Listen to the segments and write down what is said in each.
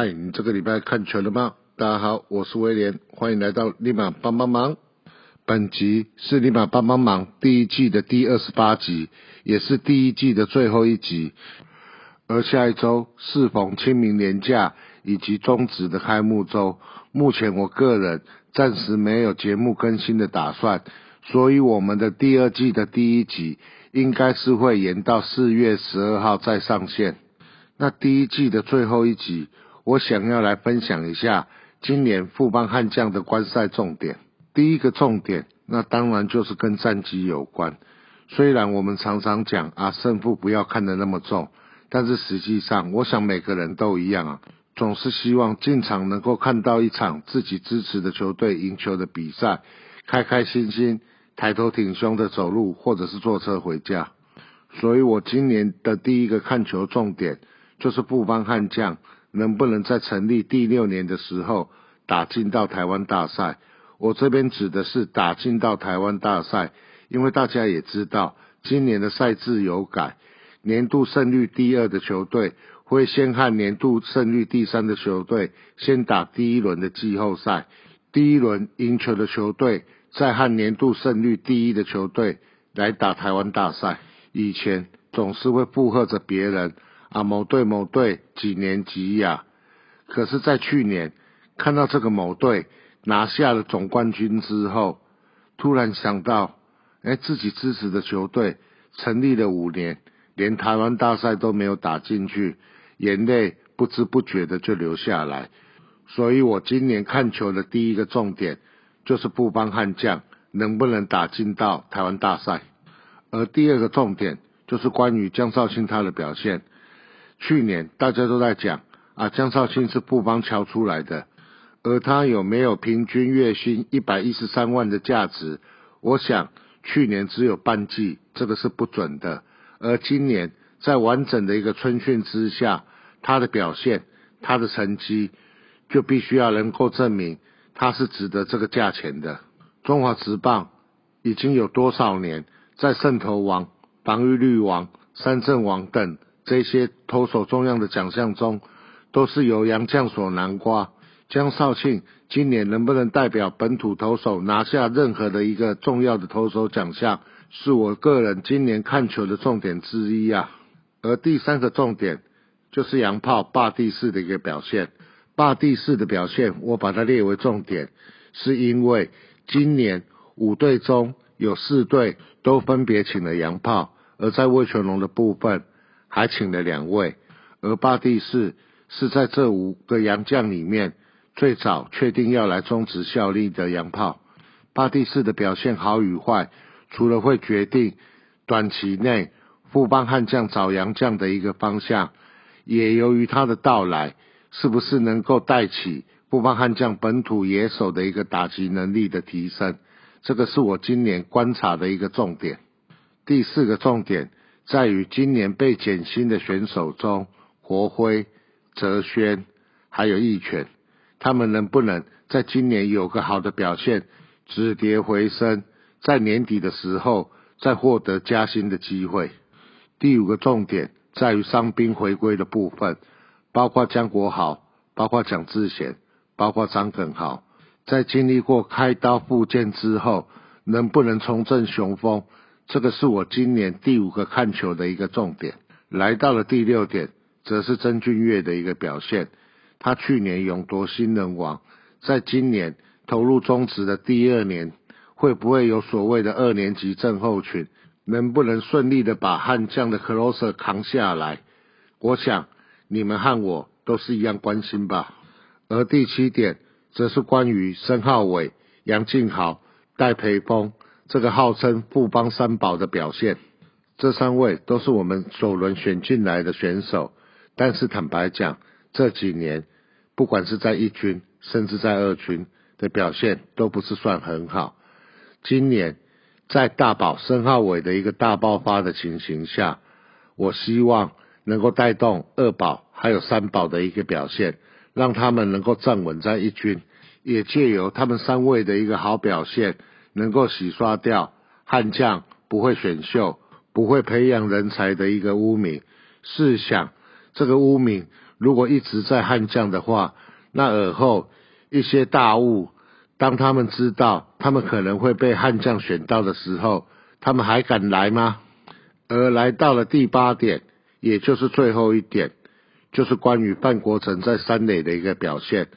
嗨，你这个礼拜看全了吗？大家好，我是威廉，欢迎来到立马帮帮忙。本集是立马帮帮忙第一季的第二十八集，也是第一季的最后一集。而下一周适逢清明年假以及中职的开幕周，目前我个人暂时没有节目更新的打算，所以我们的第二季的第一集应该是会延到四月十二号再上线。那第一季的最后一集。我想要来分享一下今年富邦悍将的观赛重点。第一个重点，那当然就是跟战绩有关。虽然我们常常讲啊，胜负不要看得那么重，但是实际上，我想每个人都一样啊，总是希望进场能够看到一场自己支持的球队赢球的比赛，开开心心抬头挺胸的走路，或者是坐车回家。所以我今年的第一个看球重点就是富邦悍将。能不能在成立第六年的时候打进到台湾大赛？我这边指的是打进到台湾大赛，因为大家也知道，今年的赛制有改，年度胜率第二的球队会先和年度胜率第三的球队先打第一轮的季后赛，第一轮赢球的球队再和年度胜率第一的球队来打台湾大赛。以前总是会附和着别人。啊，某队某队几年几亚，可是，在去年看到这个某队拿下了总冠军之后，突然想到，哎，自己支持的球队成立了五年，连台湾大赛都没有打进去，眼泪不知不觉的就流下来。所以我今年看球的第一个重点就是布邦悍将能不能打进到台湾大赛，而第二个重点就是关于江少庆他的表现。去年大家都在讲啊，江少庆是布邦敲出来的，而他有没有平均月薪一百一十三万的价值？我想去年只有半季，这个是不准的。而今年在完整的一个春训之下，他的表现、他的成绩，就必须要能够证明他是值得这个价钱的。中华职棒已经有多少年在胜投王、防御率王、三振王等？这些投手重要的奖项中，都是由杨将所南瓜。江少庆今年能不能代表本土投手拿下任何的一个重要的投手奖项，是我个人今年看球的重点之一啊。而第三个重点就是洋炮霸地式的一个表现。霸地式的表现，我把它列为重点，是因为今年五队中有四队都分别请了洋炮，而在魏全龙的部分。还请了两位，而巴蒂士是在这五个洋将里面最早确定要来中职效力的洋炮。巴蒂士的表现好与坏，除了会决定短期内富邦悍将找洋将的一个方向，也由于他的到来，是不是能够带起富邦悍将本土野手的一个打击能力的提升，这个是我今年观察的一个重点。第四个重点。在于今年被减薪的选手中，国辉、哲轩还有义权，他们能不能在今年有个好的表现，止跌回升，在年底的时候再获得加薪的机会？第五个重点在于伤兵回归的部分，包括江国豪、包括蒋志贤、包括张耿豪，在经历过开刀复健之后，能不能重振雄风？这个是我今年第五个看球的一个重点，来到了第六点，则是曾俊岳的一个表现。他去年勇夺新人王，在今年投入中职的第二年，会不会有所谓的二年级症候群？能不能顺利的把悍将的 closer 扛下来？我想你们和我都是一样关心吧。而第七点，则是关于申浩伟、杨敬豪、戴培峰。这个号称富邦三宝的表现，这三位都是我们首轮选进来的选手，但是坦白讲，这几年不管是在一军，甚至在二军的表现都不是算很好。今年在大宝申浩伟的一个大爆发的情形下，我希望能够带动二宝还有三宝的一个表现，让他们能够站稳在一军，也借由他们三位的一个好表现，能够洗刷掉悍将不会选秀、不会培养人才的一个污名。试想，这个污名如果一直在悍将的话，那尔后一些大物，当他们知道他们可能会被悍将选到的时候，他们还敢来吗？而来到了第八点，也就是最后一点，就是关于范国成在三垒的一个表现。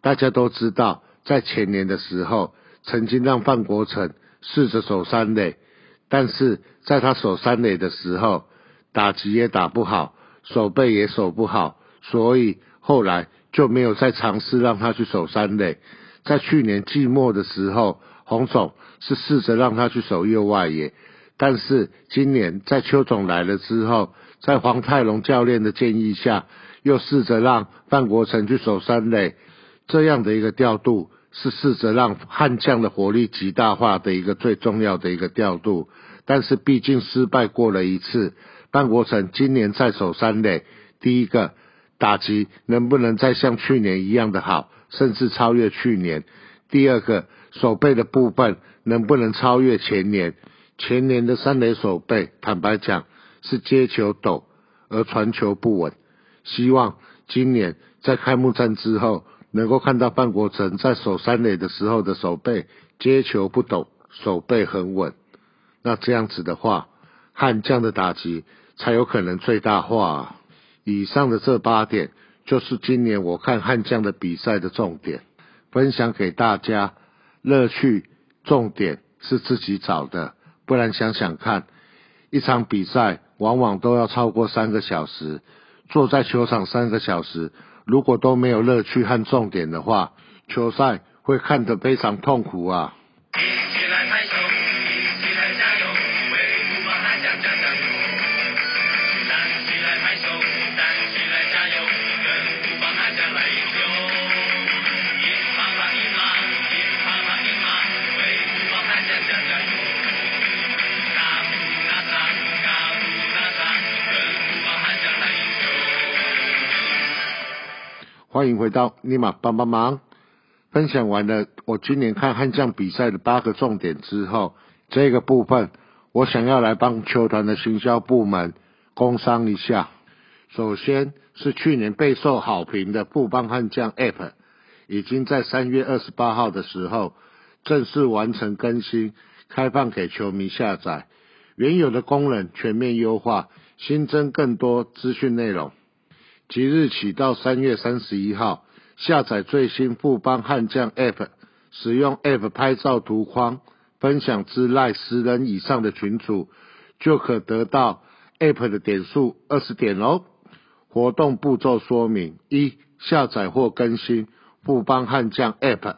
大家都知道，在前年的时候，曾经让范国成试着守三垒，但是在他守三垒的时候，打击也打不好，守备也守不好，所以后来就没有再尝试让他去守三垒。在去年季末的时候，洪总是试着让他去守右外野，但是今年在邱总来了之后，在黄泰龙教练的建议下，又试着让范国成去守三垒，这样的一个调度是试着让悍将的火力极大化的一个最重要的一个调度，但是毕竟失败过了一次。范国成今年在守三垒，第一个打击能不能再像去年一样的好，甚至超越去年？第二个守备的部分能不能超越前年？前年的三垒守备，坦白讲是接球抖而传球不稳。希望今年在开幕战之后，能够看到范国成在守三垒的时候的手背接球不抖，手背很稳。那这样子的话，悍将的打击。才有可能最大化。以上的这八点，就是今年我看悍将的比赛的重点，分享给大家。乐趣重点是自己找的，不然想想看，一场比赛往往都要超过三个小时，坐在球场三个小时，如果都没有乐趣和重点的话，球赛会看得非常痛苦啊。欢迎回到尼玛帮帮忙。分享完了我今年看悍将比赛的八个重点之后，这个部分我想要来帮球团的行销部门工商一下。首先是去年备受好评的布邦悍将 App，已经在三月二十八号的时候正式完成更新，开放给球迷下载。原有的功能全面优化，新增更多资讯内容。即日起到三月三十一号，下载最新富邦悍将 App，使用 App 拍照图框分享至赖十人以上的群组，就可得到 App 的点数二十点哦。活动步骤说明：一、下载或更新富邦悍将 App，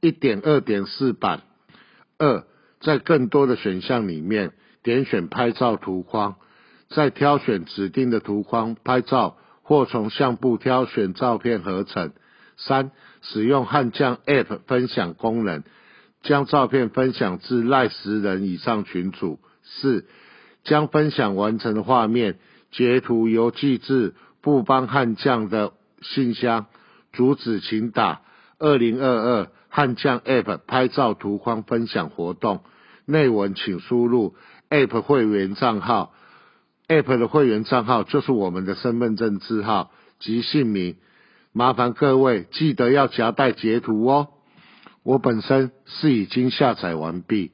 一点二点四版；二、在更多的选项里面点选拍照图框，再挑选指定的图框拍照。或从相簿挑选照片合成。三、使用悍将 App 分享功能，将照片分享至赖十人以上群组。四、将分享完成的画面截图邮寄至布邦悍将的信箱，主旨请打二零二二悍将 App 拍照图框分享活动，内文请输入 App 会员账号。App 的会员账号就是我们的身份证字号及姓名，麻烦各位记得要夹带截图哦。我本身是已经下载完毕，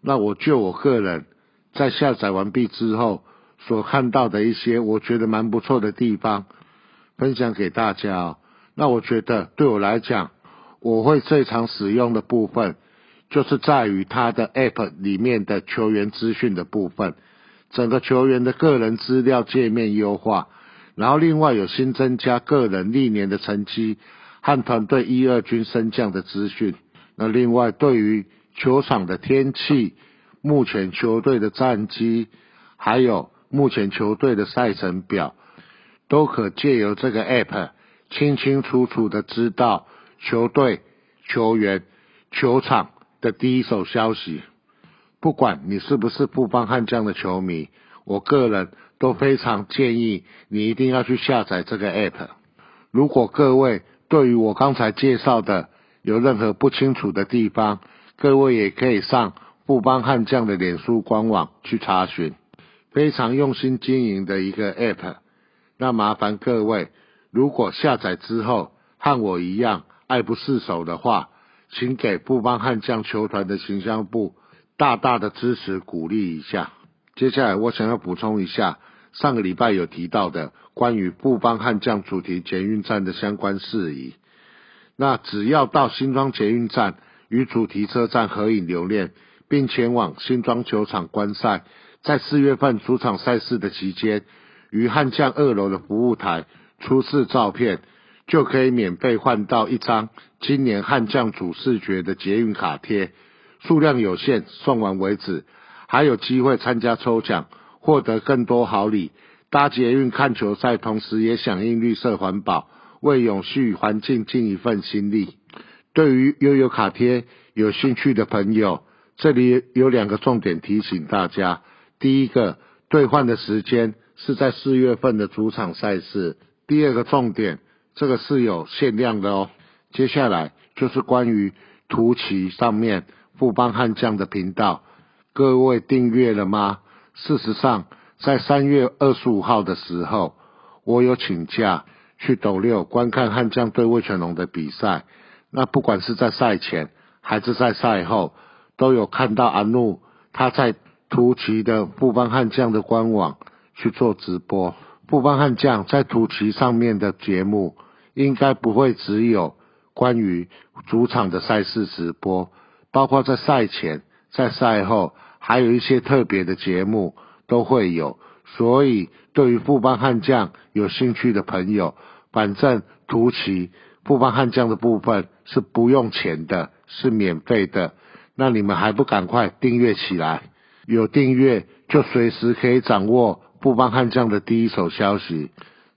那我就我个人在下载完毕之后所看到的一些我觉得蛮不错的地方，分享给大家。那我觉得对我来讲，我会最常使用的部分，就是在于它的 App 里面的球员资讯的部分。整个球员的个人资料界面优化，然后另外有新增加个人历年的成绩和团队一二军升降的资讯。那另外对于球场的天气、目前球队的战绩，还有目前球队的赛程表，都可借由这个 App 清清楚楚的知道球队、球员、球场的第一手消息。不管你是不是富邦悍将的球迷，我个人都非常建议你一定要去下载这个 app。如果各位对于我刚才介绍的有任何不清楚的地方，各位也可以上富邦悍将的脸书官网去查询。非常用心经营的一个 app。那麻烦各位，如果下载之后和我一样爱不释手的话，请给富邦悍将球团的形象部。大大的支持鼓励一下。接下来我想要补充一下，上个礼拜有提到的关于布邦悍将主题捷运站的相关事宜。那只要到新庄捷运站与主题车站合影留念，并前往新庄球场观赛，在四月份主场赛事的期间，于悍将二楼的服务台出示照片，就可以免费换到一张今年悍将主视觉的捷运卡贴。数量有限，送完为止，还有机会参加抽奖，获得更多好礼。搭捷运看球赛，同时也响应绿色环保，为永续环境尽一份心力。对于悠游卡贴有兴趣的朋友，这里有两个重点提醒大家：第一个，兑换的时间是在四月份的主场赛事；第二个重点，这个是有限量的哦。接下来就是关于图旗上面。富邦悍将的频道，各位订阅了吗？事实上，在三月二十五号的时候，我有请假去斗六观看悍将对魏全龙的比赛。那不管是在赛前还是在赛后，都有看到阿怒他在图奇的富邦悍将的官网去做直播。富邦悍将在图奇上面的节目，应该不会只有关于主场的赛事直播。包括在赛前、在赛后，还有一些特别的节目都会有。所以，对于富邦悍将有兴趣的朋友，反正图奇富邦悍将的部分是不用钱的，是免费的。那你们还不赶快订阅起来？有订阅就随时可以掌握富邦悍将的第一手消息。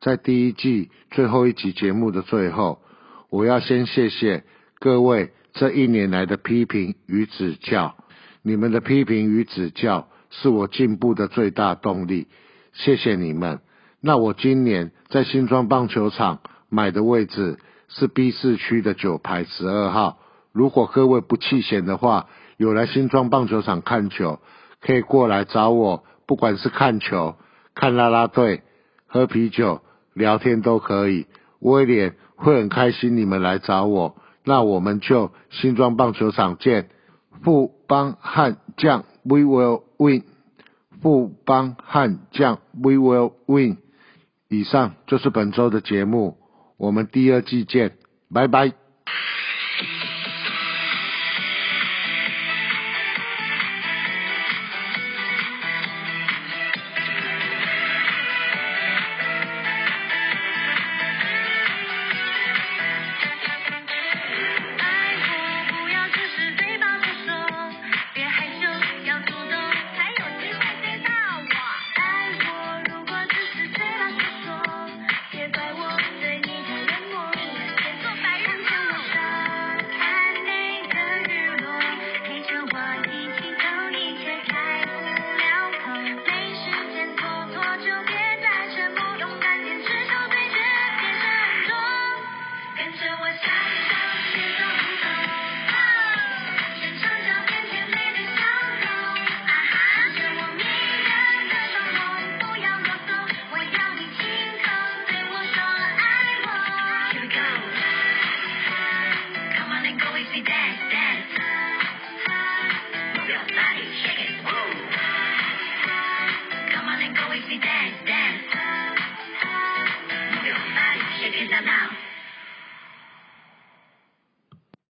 在第一季最后一集节目的最后，我要先谢谢各位。这一年来的批评与指教，你们的批评与指教是我进步的最大动力，谢谢你们。那我今年在新庄棒球场买的位置是 B 四区的九排十二号。如果各位不弃嫌的话，有来新庄棒球场看球，可以过来找我，不管是看球、看啦啦队、喝啤酒、聊天都可以。威廉会很开心你们来找我。那我们就新庄棒球场见，富邦悍将，We will win，富邦悍将，We will win。以上就是本周的节目，我们第二季见，拜拜。